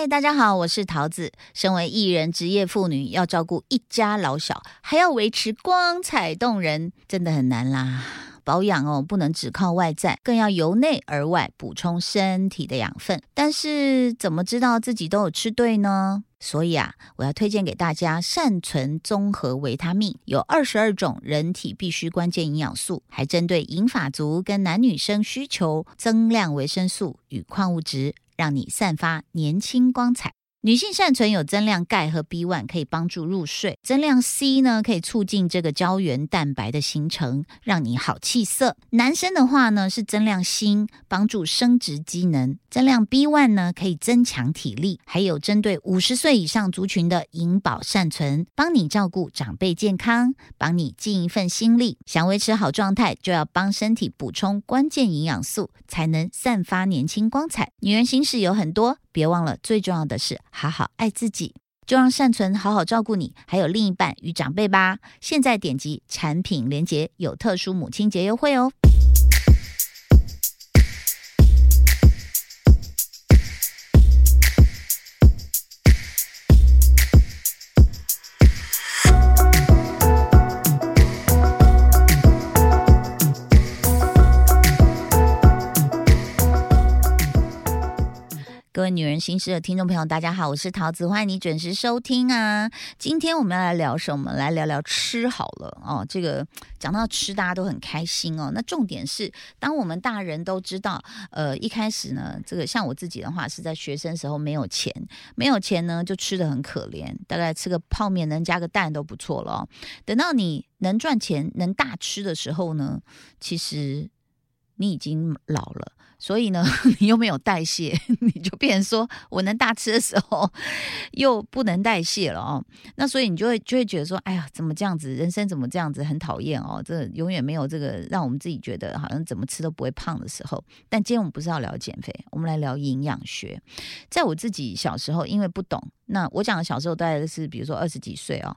嗨，大家好，我是桃子。身为艺人、职业妇女，要照顾一家老小，还要维持光彩动人，真的很难啦。保养哦，不能只靠外在，更要由内而外补充身体的养分。但是怎么知道自己都有吃对呢？所以啊，我要推荐给大家善存综合维他命，有二十二种人体必需关键营养素，还针对银发族跟男女生需求增量维生素与矿物质，让你散发年轻光彩。女性善存有增量钙和 B one，可以帮助入睡；增量 C 呢，可以促进这个胶原蛋白的形成，让你好气色。男生的话呢，是增量锌，帮助生殖机能；增量 B one 呢，可以增强体力。还有针对五十岁以上族群的银保善存，帮你照顾长辈健康，帮你尽一份心力。想维持好状态，就要帮身体补充关键营养素，才能散发年轻光彩。女人心事有很多。别忘了，最重要的是好好爱自己，就让善存好好照顾你，还有另一半与长辈吧。现在点击产品链接，有特殊母亲节优惠哦。女人心事的听众朋友，大家好，我是桃子，欢迎你准时收听啊！今天我们要来聊什么？来聊聊吃好了哦。这个讲到吃，大家都很开心哦。那重点是，当我们大人都知道，呃，一开始呢，这个像我自己的话，是在学生时候没有钱，没有钱呢，就吃的很可怜，大概吃个泡面能加个蛋都不错了哦。等到你能赚钱、能大吃的时候呢，其实你已经老了。所以呢，你又没有代谢，你就变成说我能大吃的时候 又不能代谢了哦。那所以你就会就会觉得说，哎呀，怎么这样子？人生怎么这样子？很讨厌哦。这永远没有这个让我们自己觉得好像怎么吃都不会胖的时候。但今天我们不是要聊减肥，我们来聊营养学。在我自己小时候，因为不懂，那我讲的小时候大概是比如说二十几岁哦。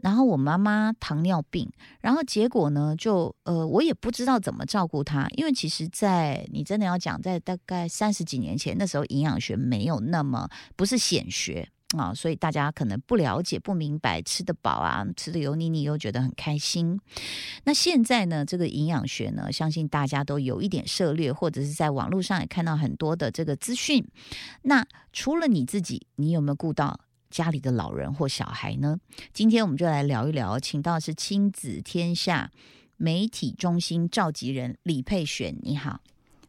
然后我妈妈糖尿病，然后结果呢，就呃，我也不知道怎么照顾她，因为其实，在你真的要讲，在大概三十几年前，那时候营养学没有那么不是显学啊，所以大家可能不了解、不明白，吃得饱啊，吃的油腻腻又觉得很开心。那现在呢，这个营养学呢，相信大家都有一点涉猎，或者是在网络上也看到很多的这个资讯。那除了你自己，你有没有顾到？家里的老人或小孩呢？今天我们就来聊一聊，请到是亲子天下媒体中心召集人李佩璇，你好，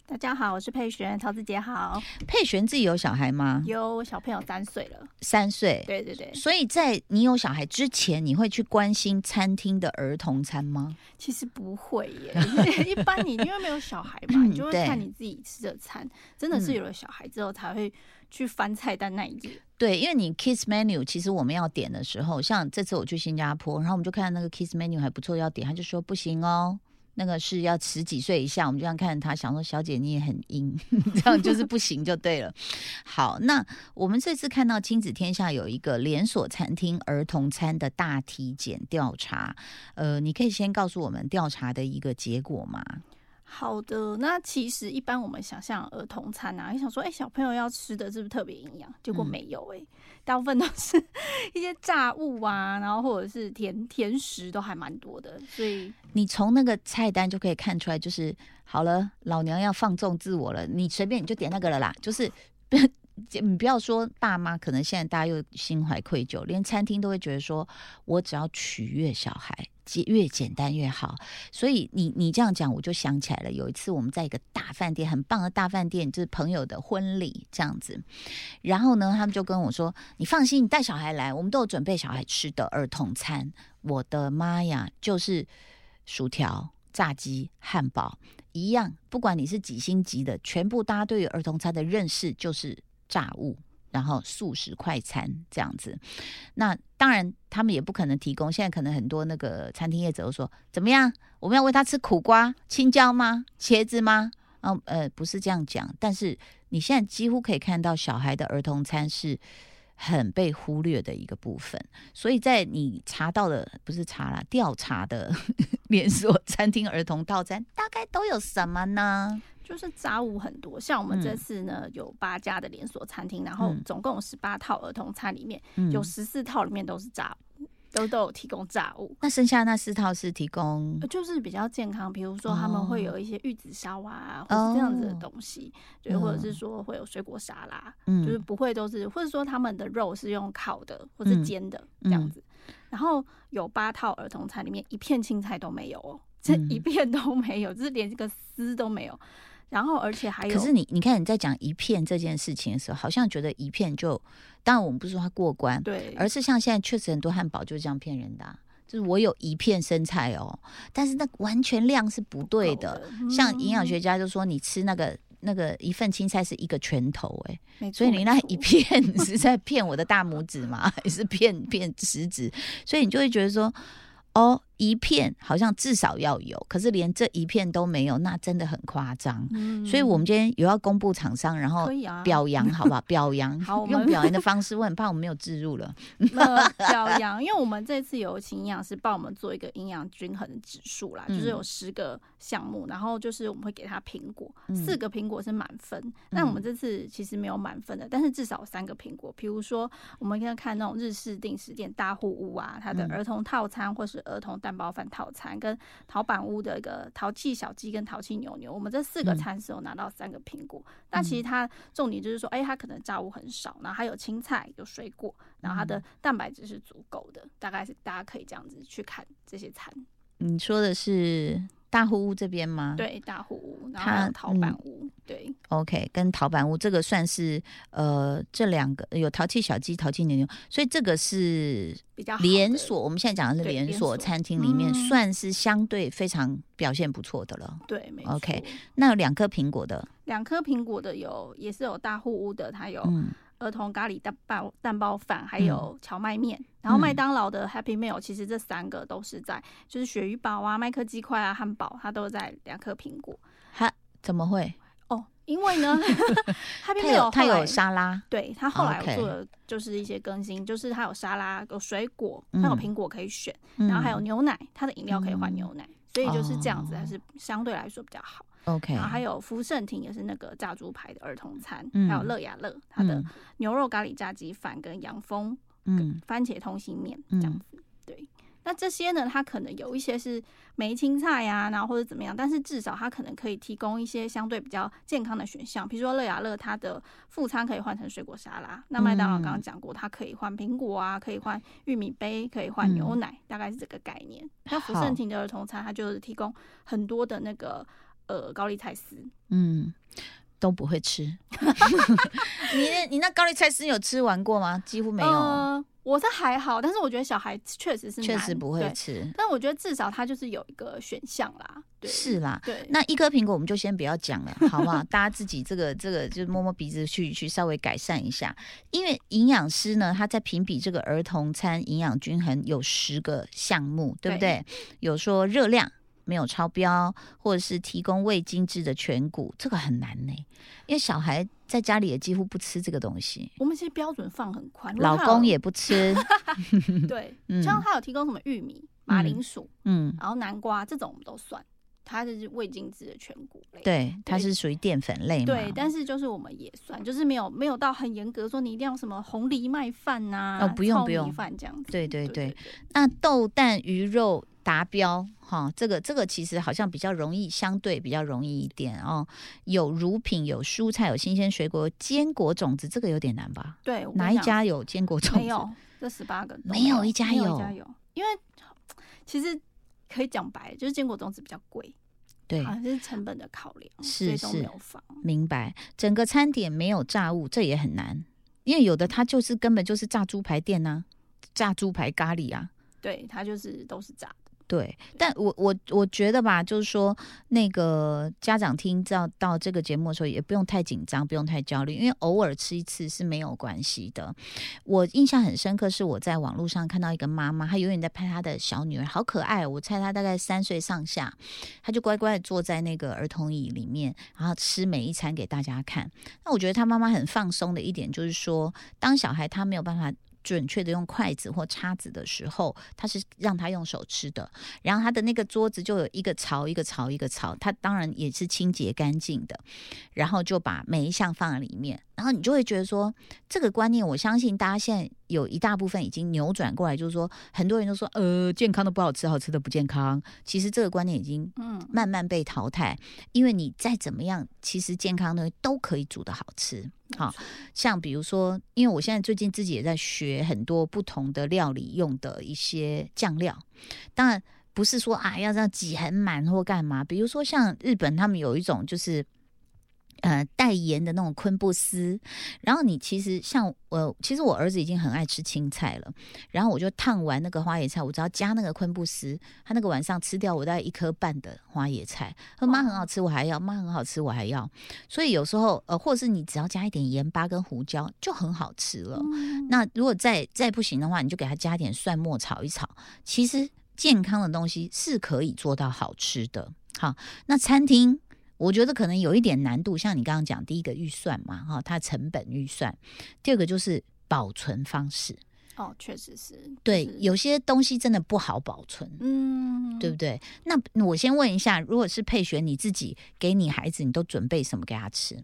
大家好，我是佩璇，桃子姐好。佩璇自己有小孩吗？有小朋友三岁了，三岁，对对对。所以在你有小孩之前，你会去关心餐厅的儿童餐吗？其实不会耶，一般你因为没有小孩嘛，你就会看你自己吃的餐，真的是有了小孩之后才会。去翻菜单那一页，对，因为你 kiss menu，其实我们要点的时候，像这次我去新加坡，然后我们就看那个 kiss menu 还不错，要点，他就说不行哦，那个是要十几岁以下，我们就这样看他，想说小姐你也很阴，这样就是不行就对了。好，那我们这次看到亲子天下有一个连锁餐厅儿童餐的大体检调查，呃，你可以先告诉我们调查的一个结果吗？好的，那其实一般我们想象儿童餐啊，你想说，哎，小朋友要吃的是不是特别营养？结果没有，哎，大部分都是 一些炸物啊，然后或者是甜甜食都还蛮多的。所以你从那个菜单就可以看出来，就是好了，老娘要放纵自我了，你随便你就点那个了啦，就是。你不要说爸妈，可能现在大家又心怀愧疚，连餐厅都会觉得说，我只要取悦小孩，越简单越好。所以你你这样讲，我就想起来了。有一次我们在一个大饭店，很棒的大饭店，就是朋友的婚礼这样子。然后呢，他们就跟我说：“你放心，你带小孩来，我们都有准备小孩吃的儿童餐。”我的妈呀，就是薯条、炸鸡、汉堡一样，不管你是几星级的，全部大家对于儿童餐的认识就是。炸物，然后素食快餐这样子，那当然他们也不可能提供。现在可能很多那个餐厅业者都说，怎么样？我们要喂他吃苦瓜、青椒吗？茄子吗？哦，呃，不是这样讲。但是你现在几乎可以看到，小孩的儿童餐是很被忽略的一个部分。所以在你查到的，不是查了调查的 连锁餐厅儿童套餐，大概都有什么呢？就是杂物很多，像我们这嗯次呢有八家的连锁餐厅，然后嗯总共有十八套儿童餐，里面嗯有十四套里面都是杂物，都都有提供炸物。那剩下那四套是提供呃就是比较健康，比如说他们会哦有一些玉子烧啊，或是这样子的哦东西，对，或者是嗯说会有水果沙拉，嗯就是不会都是，或者说他们的肉是用烤的或是嗯煎的这样嗯子。然后有八套儿童餐，里面一片青菜都没有哦，这嗯一片都没有，就是连这个丝都没有。然后而且还有，可是你你看你在讲一片这件事情的时候，好像觉得一片就，当然我们不是说它过关，对，而是像现在确实很多汉堡就是这样骗人的啊、就是我有一片生菜哦，但是那完全量是不对够的。像营养嗯学家就说，你吃那个那个一份青菜是一个拳头、哎，所以你那一片是在骗我的大拇指吗？还是骗骗食指？所以你就会觉得说，哦，一片好像至少要有，可是连这一片都没有，那真的很夸张。嗯所以我们今天有要公布厂商，然后表扬，好不好？表扬，好用表扬的方式，我很怕我们没有置入了。呃表扬，因为我们这次有请营养师帮我们做一个营养均衡的指数啦，就是有嗯十个项目，然后就是我们会给他苹果，嗯四个苹果是满分。那我们这次其实没有满分的，但是至少有三个苹果。比如说，我们可以看那种日式定时店大户屋啊，它的嗯儿童套餐或是儿童蛋包饭套餐，跟陶板屋的一个淘气小鸡跟淘气牛牛，我们这四个嗯餐是有拿到三个苹果。那其实它重点就是说，哎、它可能炸物很少，然后还有青菜、有水果，然后它嗯的蛋白质是足够的，大概是大家可以这样子去看这些餐。你说的是大户屋这边吗？对，大户屋，然后它还有陶板嗯屋，对，，OK，跟陶板屋这个算是呃这两个有淘气小鸡、淘气牛牛，所以这个是比较连锁。我们现在讲的是连锁餐厅里面嗯算是相对非常表现不错的了。对，没 OK 那有两颗苹果的，两颗苹果的有，也是有大户屋的，它有嗯，儿童咖喱蛋包蛋包饭，还有荞麦面。然后麦当劳的 Happy Meal，其实这三个都是在，就是鳕鱼堡啊、麦克鸡块啊、汉堡，它都在两颗苹果。哈怎么会？哦，因为呢，Happy 它 Meal 有它有沙拉，对它后来有做的就是一些更新，就是它有沙拉、有水果，嗯它有苹果可以选，然后还有嗯牛奶，它的饮料可以换嗯牛奶，所以就是这样子，哦还是相对来说比较好。OK，然后还有福盛庭也是那个炸猪排的儿童餐，嗯还有乐雅乐它的嗯。牛肉咖喱炸鸡饭跟洋风嗯。番茄通心面这样嗯子。对，那这些呢，它可能有一些是没青菜呀、然后或者怎么样，但是至少它可能可以提供一些相对比较健康的选项，比如说乐雅乐它的副餐可以换成水果沙拉，那麦当劳刚刚讲过，它可以换苹果啊，可以换玉米杯，可以换牛奶，大概是这个概念。那福盛庭的儿童餐，它就是提供很多的那个呃高丽菜丝，嗯，都不会吃。你那你那高丽菜丝有吃完过吗？几乎没有，呃，我是还好，但是我觉得小孩确实是确实不会吃。但我觉得至少它就是有一个选项啦，对，是啦，对，那一颗苹果我们就先不要讲了，好不好？大家自己这个这个就摸摸鼻子去去稍微改善一下，因为营养师呢他在评比这个儿童餐营养均衡有十个项目，对不对？有说热量。没有超标，或者是提供未精制的全谷，这个很难呢，因为小孩在家里也几乎不吃这个东西，我们其实标准放很宽，老公也不吃 对，嗯像他有提供什么玉米、马铃薯，嗯，然后南瓜这种我们都算，它是未精制的全谷类。对，它是属于淀粉类嘛，对，但是就是我们也算，就是没有没有到很严格说你一定要什么红藜麦饭呐、哦不用不用饭这样子。对对对对那豆蛋鱼肉达标哈，这个这个其实好像比较容易，相对比较容易一点哦。有乳品，有蔬菜，有新鲜水果，有坚果种子，这个有点难吧？对，哪一家有坚果种子？没有？这十八个都没有一家有有一家有，因为其实可以讲白，就是坚果种子比较贵，对好，像是成本的考量，是是。明白。整个餐点没有炸物，这也很难，因为有的它就是根本就是炸猪排店呐、炸猪排咖喱啊。对，它就是都是炸的。对，但我我我觉得吧，就是说那个家长听到到这个节目的时候，也不用太紧张，不用太焦虑，因为偶尔吃一次是没有关系的。我印象很深刻，是我在网络上看到一个妈妈，她永远在拍她的小女儿，好可爱，我猜她大概三岁上下，她就乖乖的坐在那个儿童椅里面，然后吃每一餐给大家看。那我觉得她妈妈很放松的一点就是说，当小孩他没有办法。准确的用筷子或叉子的时候，他是让他用手吃的。然后他的那个桌子就有一个槽一个槽一个槽，他当然也是清洁干净的。然后就把每一项放在里面，然后你就会觉得说，这个观念，我相信大家现在有一大部分已经扭转过来，就是说，很多人都说，呃，健康的不好吃，好吃的不健康。其实这个观念已经嗯，慢慢被淘汰，因为你再怎么样，其实健康的都可以煮的好吃。好，像比如说，因为我现在最近自己也在学很多不同的料理用的一些酱料，当然不是说啊要这样挤很满或干嘛。比如说像日本他们有一种就是。呃，带盐的那种昆布丝，然后你其实像我，其实我儿子已经很爱吃青菜了，然后我就烫完那个花椰菜，我只要加那个昆布丝，他那个晚上吃掉我大概一颗半的花椰菜，妈很好吃，我还要，妈很好吃，我还要，所以有时候呃，或者是你只要加一点盐巴跟胡椒就很好吃了。嗯那如果再再不行的话，你就给他加点蒜末炒一炒。其实健康的东西是可以做到好吃的。好，那餐厅我觉得可能有一点难度，像你刚刚讲，第一个预算嘛，哈，它成本预算；第二个就是保存方式。哦，确实是，对，就是有些东西真的不好保存。嗯，对不对？那我先问一下，如果是佩璇你自己给你孩子，你都准备什么给他吃？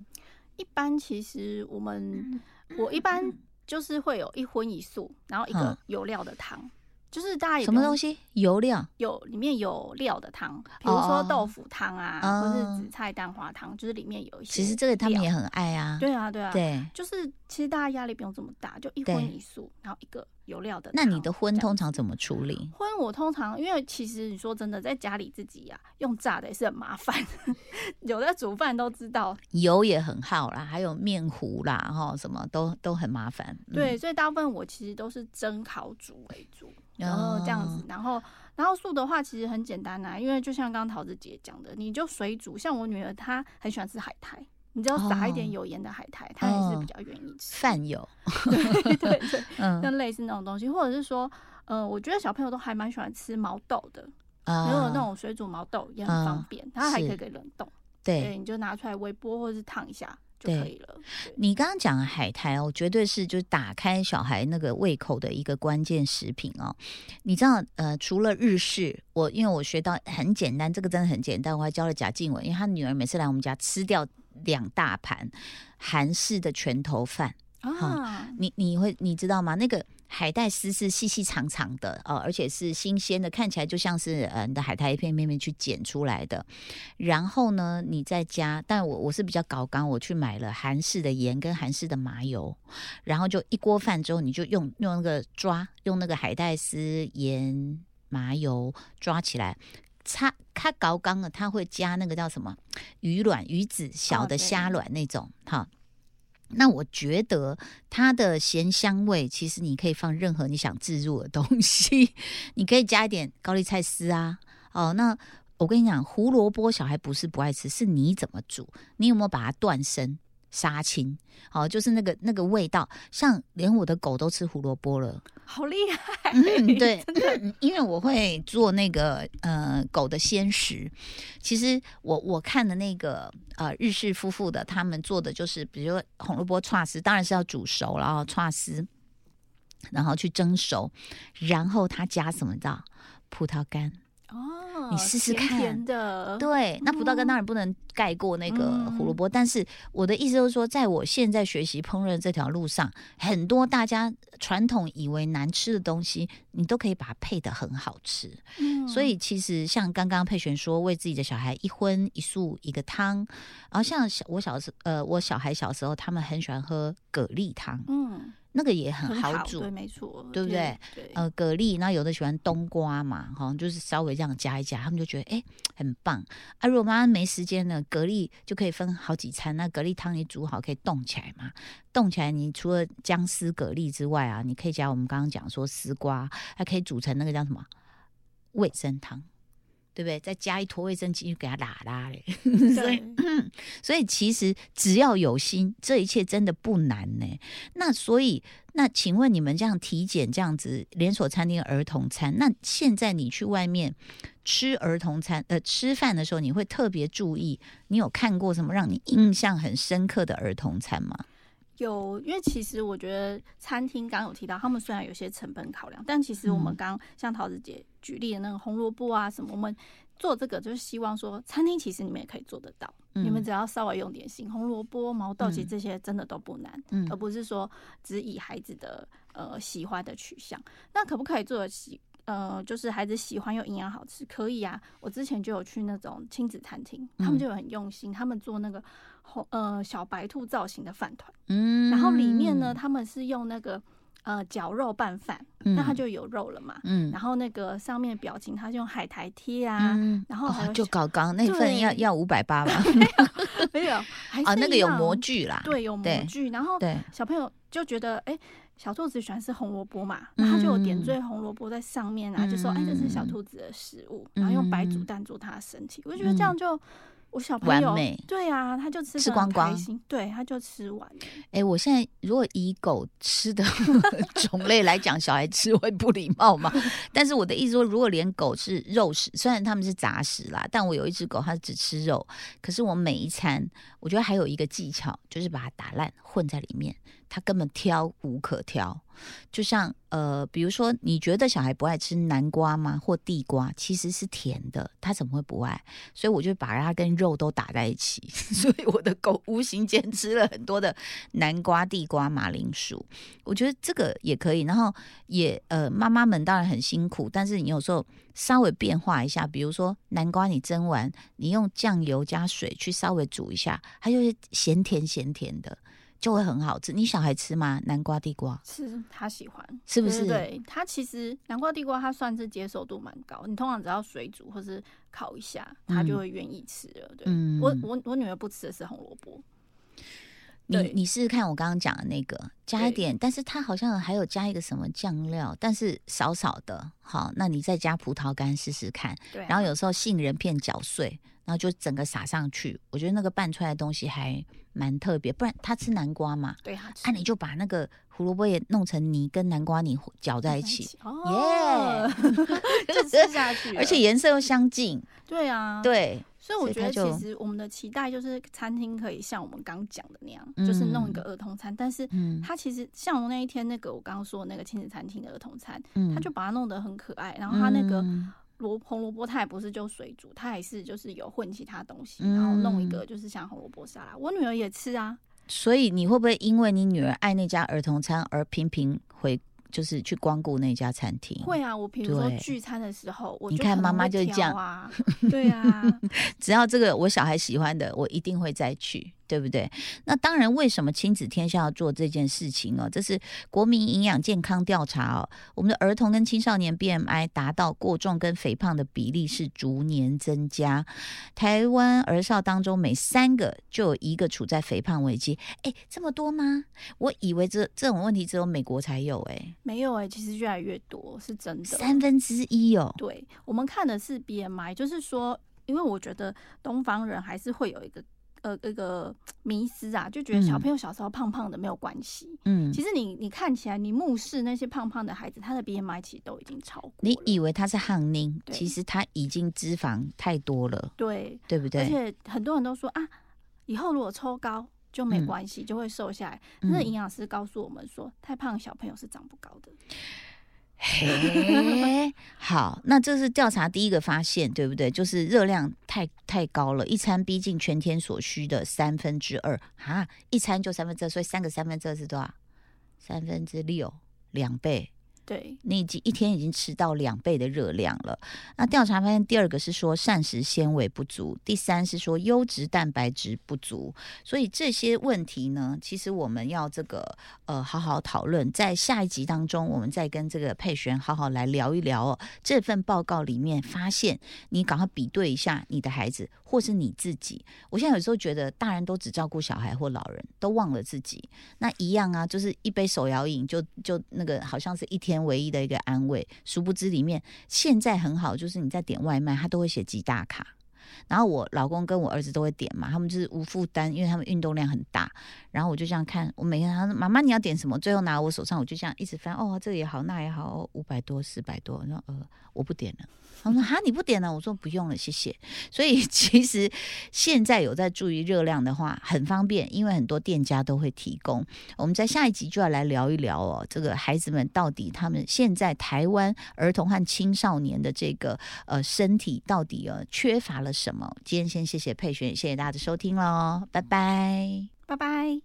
一般其实我们我一般就是会有一荤一素，然后一个嗯有料的汤，就是大家也什么东西？油料？有里面有料的汤，比如哦说豆腐汤啊，哦或是紫菜蛋花汤，就是里面有一些。其实这个他们也很爱啊。对啊对啊，对。就是其实大家压力不用这么大，就一荤一素，然后一个有料的。那你的荤通常怎么处理？荤我通常因为其实你说真的，在家里自己呀、用炸的也是很麻烦，有的煮饭都知道。油也很耗啦，还有面糊啦，哈，什么都都很麻烦。嗯对，，所以大部分我其实都是蒸、烤、煮为主，然后这样哦子，然后然后素的话其实很简单啊，因为就像刚刚桃子姐讲的，你就水煮。像我女儿她很喜欢吃海苔，你只要撒一点哦有盐的海苔，她也是比较愿意吃。饭油，对对对，嗯像类似那种东西，或者是说，呃，我觉得小朋友都还蛮喜欢吃毛豆的，啊如果那种水煮毛豆也很方便，它还可以给冷冻，对，对。你就拿出来微波或者是烫一下就对可以了。你刚刚讲的海苔哦，绝对是就是打开小孩那个胃口的一个关键食品哦。你知道，呃，除了日式，我因为我学到很简单，这个真的很简单，我还教了贾静雯，因为她女儿每次来我们家吃掉两大盘韩式的拳头饭。啊，你你会你知道吗？那个海带丝是细细长长的哦，而且是新鲜的，看起来就像是呃你的海苔一片片片去剪出来的。然后呢，你再加，但我我是比较搞刚，我去买了韩式的盐跟韩式的麻油，然后就一锅饭之后，你就用用那个抓，用那个海带丝、盐、麻油抓起来。它它搞刚了，它会加那个叫什么鱼卵、鱼子、小的虾卵那种，哈、那我觉得它的咸香味，其实你可以放任何你想置入的东西，你可以加一点高丽菜丝啊。哦，那我跟你讲，胡萝卜小孩不是不爱吃，是你怎么煮，你有没有把它断生、杀青？哦，就是那个那个味道，像连我的狗都吃胡萝卜了。好厉害！嗯，对，嗯因为我会做那个呃狗的鲜食。其实我我看的那个呃日式夫妇的，他们做的就是，比如说红萝卜串丝，当然是要煮熟，然后串丝，然后去蒸熟，然后他加什么？你知道？葡萄干。哦，你试试看甜的，对，那葡萄干当然不能盖过那个胡萝卜，但是我的意思就是说，在我现在学习烹饪这条路上，很多大家传统以为难吃的东西，你都可以把它配得很好吃。嗯所以其实像刚刚佩璇说，为自己的小孩一荤一素一个汤，然后像小我小时呃我小孩小时候，他们很喜欢喝蛤蜊汤，嗯，那个也很很好煮对，。没错，对不对？对，呃，蛤蜊，那有的喜欢冬瓜嘛，哈，就是稍微这样加一加，他们就觉得哎、很棒啊。如果妈妈没时间呢，蛤蜊就可以分好几餐，那蛤蜊汤你煮好可以冻起来嘛，冻起来你除了姜丝蛤蜊之外啊，你可以加我们刚刚讲说丝瓜，还可以煮成那个叫什么味噌汤。对不对？再加一坨卫生巾给他拉拉嘞，所以 所以其实只要有心，这一切真的不难呢。那所以，那请问你们这样体检这样子连锁餐厅儿童餐，那现在你去外面吃儿童餐呃吃饭的时候，你会特别注意，你有看过什么让你印象很深刻的儿童餐吗？有，因为其实我觉得餐厅刚刚有提到，他们虽然有些成本考量，但其实我们嗯刚像桃子姐举例的那个红萝卜啊什么，我们做这个就是希望说，餐厅其实你们也可以做得到，你们嗯只要稍微用点心，红萝卜、毛豆，其实嗯这些真的都不难，嗯而不是说只以孩子的呃喜欢的取向。那可不可以做的喜？呃，就是孩子喜欢又营养好吃，可以啊。我之前就有去那种亲子餐厅，他嗯们就有很用心，他们做那个红呃小白兔造型的饭团。嗯然后里面呢，，他们是用那个呃绞肉拌饭，那它就有肉了嘛。嗯然后那个上面表情，它就用海苔贴啊，然后还有小搞刚那份要要五百八嘛，没有，没有还是啊，那个有模，具啦，对，有模具。然后，小朋友就觉得，哎、小兔子喜欢吃红萝卜嘛，那他就有点嗯缀红萝卜在上面啊，就说，哎、这是小嗯兔子的食物，然后用白煮嗯蛋做它的身体。我就觉得这样就，我小朋友完美对啊，他就吃吃光光，对，他就吃完了。哎，我现在如果以狗吃的 种类来讲，小孩吃会不礼貌吗？但是我的意思说，如果连狗是肉食，虽然他们是杂食啦，但我有一只狗，它只吃肉，可是我每一餐，我觉得还有一个技巧，就是把它打烂混在里面，他根本挑无可挑。就像呃，比如说，你觉得小孩不爱吃南瓜吗？或地瓜，其实是甜的，他怎么会不爱？所以我就把它跟肉都打在一起，所以我的狗无形间吃了很多的南瓜、地瓜、马铃薯。我觉得这个也可以，然后也呃，妈妈们当然很辛苦，但是你有时候稍微变化一下，比如说南瓜你蒸完，你用酱油加水去稍微煮一下，它就是咸甜咸甜的，就会很好吃。你小孩吃吗？南瓜、地瓜吃他喜欢，是不是？对对，他其实南瓜、地瓜，他算是接受度蛮高。你通常只要水煮或是烤一下，他就嗯会愿意吃了。对，嗯我我我女儿不吃的是红萝卜，你你试试看我刚刚讲的那个，加一点，但是它好像还有加一个什么酱料，但是少少的。好，那你再加葡萄干试试看，对啊、然后有时候杏仁片搅碎，然后就整个撒上去。我觉得那个拌出来的东西还蛮特别，不然他吃南瓜嘛，对他吃啊，你就把那个胡萝卜也弄成泥，跟南瓜泥搅在一起，哦，就吃下去，而且颜色又相近。对啊，，对，所以我觉得其实我们的期待就是餐厅可以像我们刚讲的那样，嗯就是弄一个儿童餐，但是嗯它其实像我那一天那个我刚刚说的那个亲子餐厅的儿童餐，嗯他就把它弄得很可爱，然后他那个。嗯萝红萝卜它也不是就水煮，它还是就是有混其他东西，嗯然后弄一个就是像红萝卜沙拉。我女儿也吃啊，所以你会不会因为你女儿爱那家儿童餐而频频回，就是去光顾那家餐厅？会啊。我比如说聚餐的时候，我你看妈妈就是这样啊，对啊，只要这个我小孩喜欢的，我一定会再去，对不对？那当然，为什么亲子天下要做这件事情哦？这是国民营养健康调查哦，我们的儿童跟青少年 BMI 达到过重跟肥胖的比例是逐年增加，台湾儿少当中每三个就有一个处在肥胖危机，哎，这么多吗？我以为这这种问题只有美国才有，哎，没有哎、其实越来越多，是真的。三分之一哦，对，我们看的是 BMI，就是说，因为我觉得东方人还是会有一个呃一个迷思啊，就觉得小嗯朋友小时候胖胖的没有关系。嗯其，实你你看起来，你目视那些胖胖的孩子，他的 BMI 其实都已经超过。你以为他是汉宁，其实他已经脂肪太多了，对，对不对？而且很多人都说啊，以后如果抽高就没嗯关系，就会瘦下来。嗯那营养师告诉我们说，太胖的小朋友是长不高的。嘿，好，那这是调查第一个发现，对不对？就是热量太太高了，一餐逼近全天所需的三分之二啊，一餐就三分之二，所以三个三分之二是多少？三分之六，两倍。对，你已经一天已经吃到两倍的热量了。那调查发现，第二个是说膳食纤维不足，第三是说优质蛋白质不足。所以这些问题呢，其实我们要这个呃好好讨论，在下一集当中，我们再跟这个佩璇好好来聊一聊哦。这份报告里面发现，你赶快比对一下你的孩子或是你自己。我现在有时候觉得，大人都只照顾小孩或老人，都忘了自己。那一样啊，就是一杯手摇饮就就那个好像是一天唯一的一个安慰，殊不知里面现在很好，就是你在点外卖，他都会写几大卡。然后我老公跟我儿子都会点嘛，他们就是无负担，因为他们运动量很大。然后我就这样看，我每天他说妈妈你要点什么？最后拿我手上，我就这样一直翻，哦这个也好，那也好，五百多四百多，然后呃我不点了。他说哈你不点了？我说不用了，谢谢。所以 其实现在有在注意热量的话，很方便，因为很多店家都会提供。我们在下一集就要来聊一聊哦，这个孩子们到底他们现在台湾儿童和青少年的这个呃身体到底呃缺乏了什么？今天先谢谢佩璇，谢谢大家的收听喽，拜拜，拜拜。